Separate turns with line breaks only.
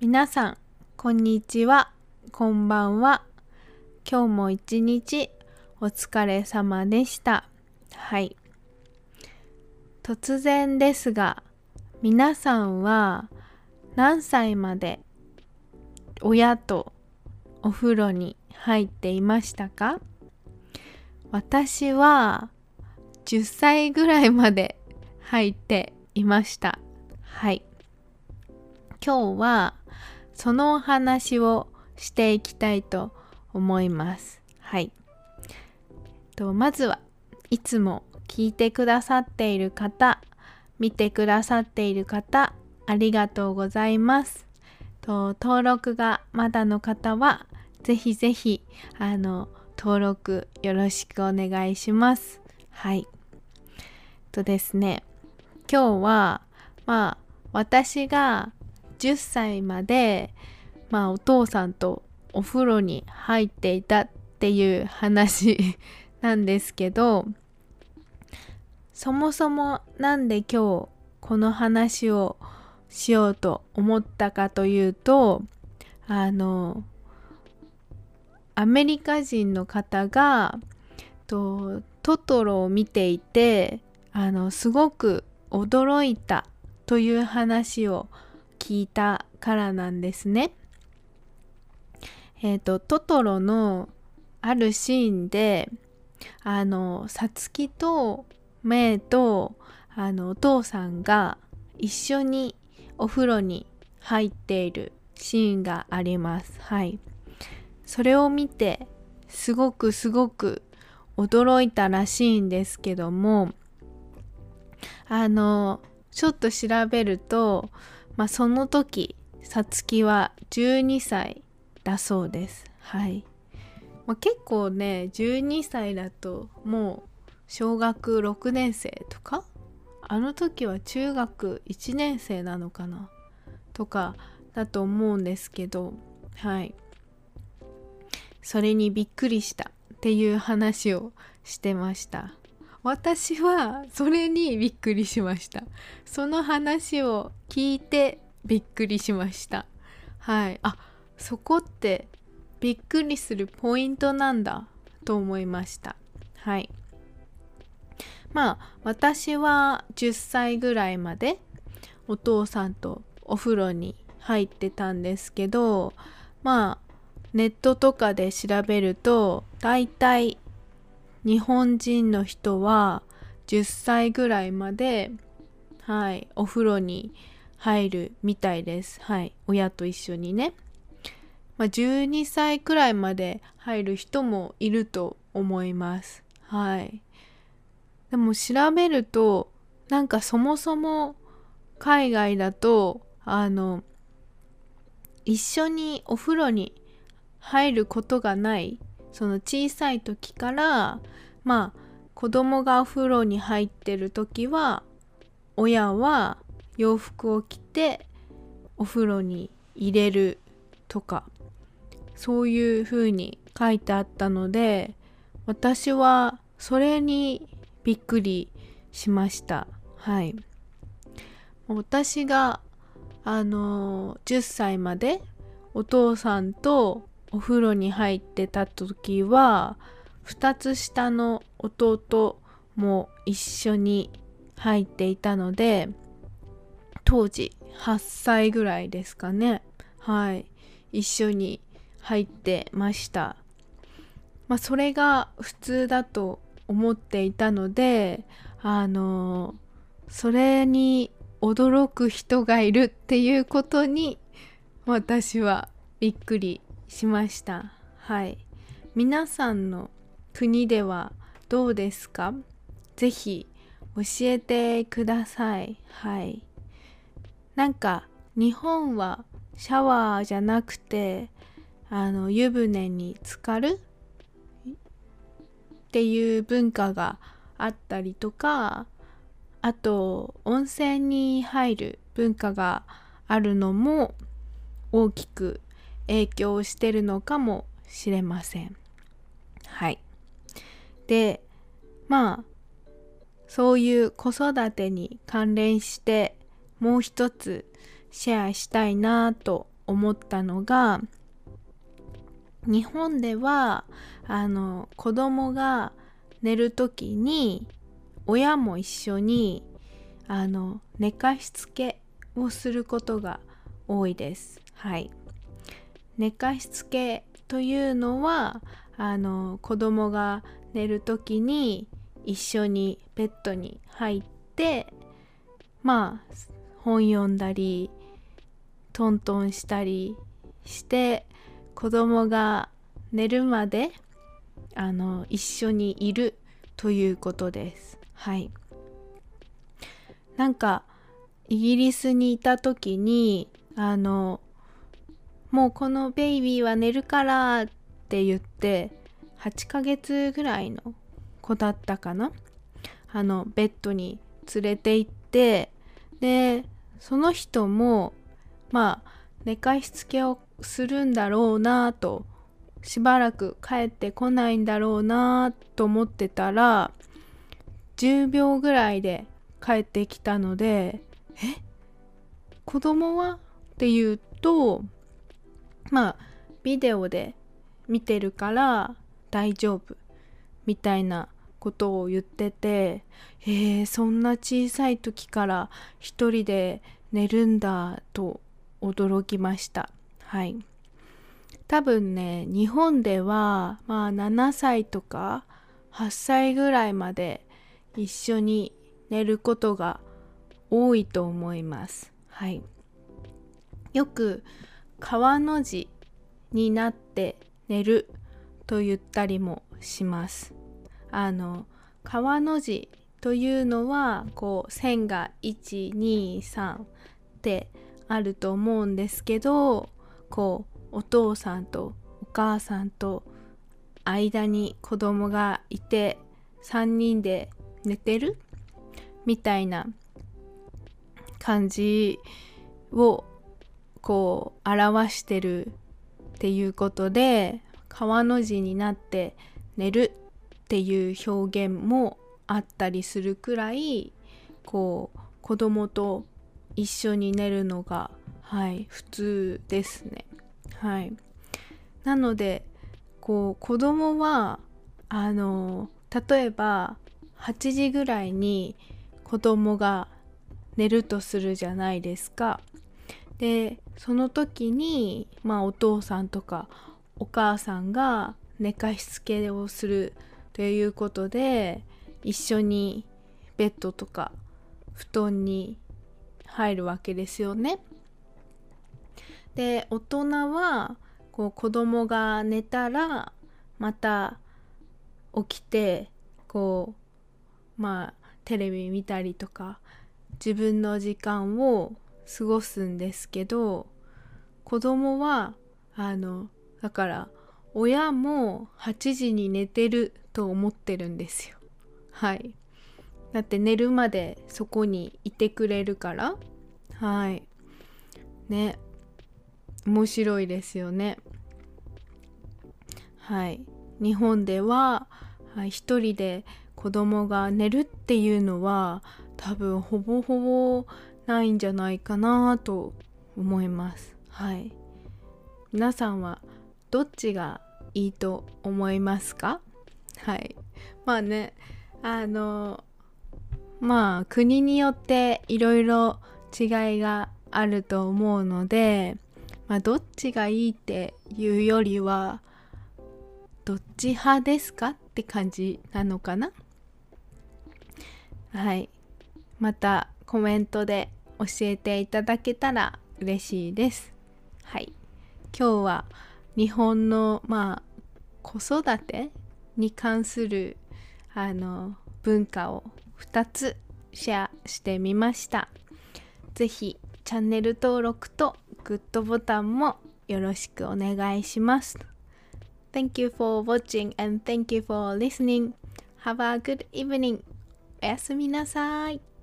皆さんこんにちは。こんばんは。今日も一日お疲れ様でした。はい。突然ですが皆さんは何歳まで親とお風呂に入っていましたか？私は10歳ぐらいまで入っていましたはい今日はそのお話をしていきたいと思います。はい。とまずはいつも聞いてくださっている方、見てくださっている方、ありがとうございます。と登録がまだの方は、ぜひぜひあの登録よろしくお願いします。はい。とですね、今日はまあ私が10歳まで、まあ、お父さんとお風呂に入っていたっていう話 なんですけどそもそも何で今日この話をしようと思ったかというとあのアメリカ人の方がとトトロを見ていてあのすごく驚いたという話を聞いたからなんですね。えっ、ー、とトトロのあるシーンであのさつきとメイとあのお父さんが一緒にお風呂に入っているシーンがあります。はい。それを見てすごくすごく驚いたらしいんですけどもあのちょっと調べるとまあ、その時さつきは12歳だそうです。はい。まあ、結構ね12歳だともう小学6年生とかあの時は中学1年生なのかなとかだと思うんですけどはいそれにびっくりしたっていう話をしてました。私はそれにびっくりしました。その話を聞いてびっくりしました。はい。あそこってびっくりするポイントなんだと思いました。はい。まあ私は10歳ぐらいまでお父さんとお風呂に入ってたんですけどまあネットとかで調べるとだいたい日本人の人は10歳ぐらいまではいお風呂に入るみたいです。はい親と一緒にね、まあ、12歳くらいまで入る人もいると思います。はい。でも調べるとなんかそもそも海外だとあの一緒にお風呂に入ることがないその小さい時からまあ子供がお風呂に入ってる時は親は洋服を着てお風呂に入れるとかそういう風に書いてあったので私はそれにびっくりしました。はい。私があの10歳までお父さんとお風呂に入ってた時は2つ下の弟も一緒に入っていたので当時8歳ぐらいですかね。はい。一緒に入ってました。まあそれが普通だと思っていたのであのそれに驚く人がいるっていうことに私はびっくりしました。はい。皆さんの国ではどうですか？ぜひ教えてください。はい。なんか日本はシャワーじゃなくてあの湯船に浸かる？っていう文化があったりとかあと温泉に入る文化があるのも大きく影響してるのかもしれません。はい。でまあそういう子育てに関連してもう一つシェアしたいなと思ったのが日本ではあの子供が寝る時に親も一緒にあの寝かしつけをすることが多いです。はい、寝かしつけというのはあの子供が寝る時に一緒にベッドに入ってまあ本読んだりトントンしたりして子供が寝るまであの一緒にいるということです。はい。なんかイギリスにいた時にあのもうこのベイビーは寝るからって言って8ヶ月ぐらいの子だったかな？あのベッドに連れて行ってでその人もまあ寝かしつけをするんだろうなとしばらく帰ってこないんだろうなと思ってたら10秒ぐらいで帰ってきたのでえ？子供は？っていうとまあビデオで見てるから大丈夫みたいなことを言っててえー、そんな小さい時から一人で寝るんだと驚きました。はい。多分ね日本ではまあ7歳とか8歳ぐらいまで一緒に寝ることが多いと思います。はい。よく川の字になって寝ると言ったりもします。あの川の字というのはこう線が123ってあると思うんですけどこうお父さんとお母さんと間に子供がいて3人で寝てるみたいな感じをこう表してるっていうことで川の字になって寝るっていう表現もあったりするくらいこう子供と一緒に寝るのがはい普通ですね。はい。なのでこう子供はあの例えば8時ぐらいに子供が寝るとするじゃないですか。でその時にまあお父さんとかお母さんが寝かしつけをするということで一緒にベッドとか布団に入るわけですよね。で大人はこう子供が寝たらまた起きてこうまあテレビ見たりとか自分の時間を過ごすんですけど子供はあのだから親も8時に寝てると思ってるんですよ。はい。だって寝るまでそこにいてくれるから。はい。ね。面白いですよね。はい。日本では、はい、一人で子供が寝るっていうのは多分ほぼほぼないんじゃないかなと思います。はい。皆さんはどっちがいいと思いますか？はい。まあねあのまあ国によっていろいろ違いがあると思うので、まあ、どっちがいいっていうよりはどっち派ですかって感じなのかな？はい。またコメントで教えていただけたら嬉しいです。はい。今日は日本のまあ子育てに関するあの文化を2つシェアしてみました。是非チャンネル登録とグッドボタンもよろしくお願いします。Thank you for watching and thank you for listening. Have a good evening. おやすみなさい。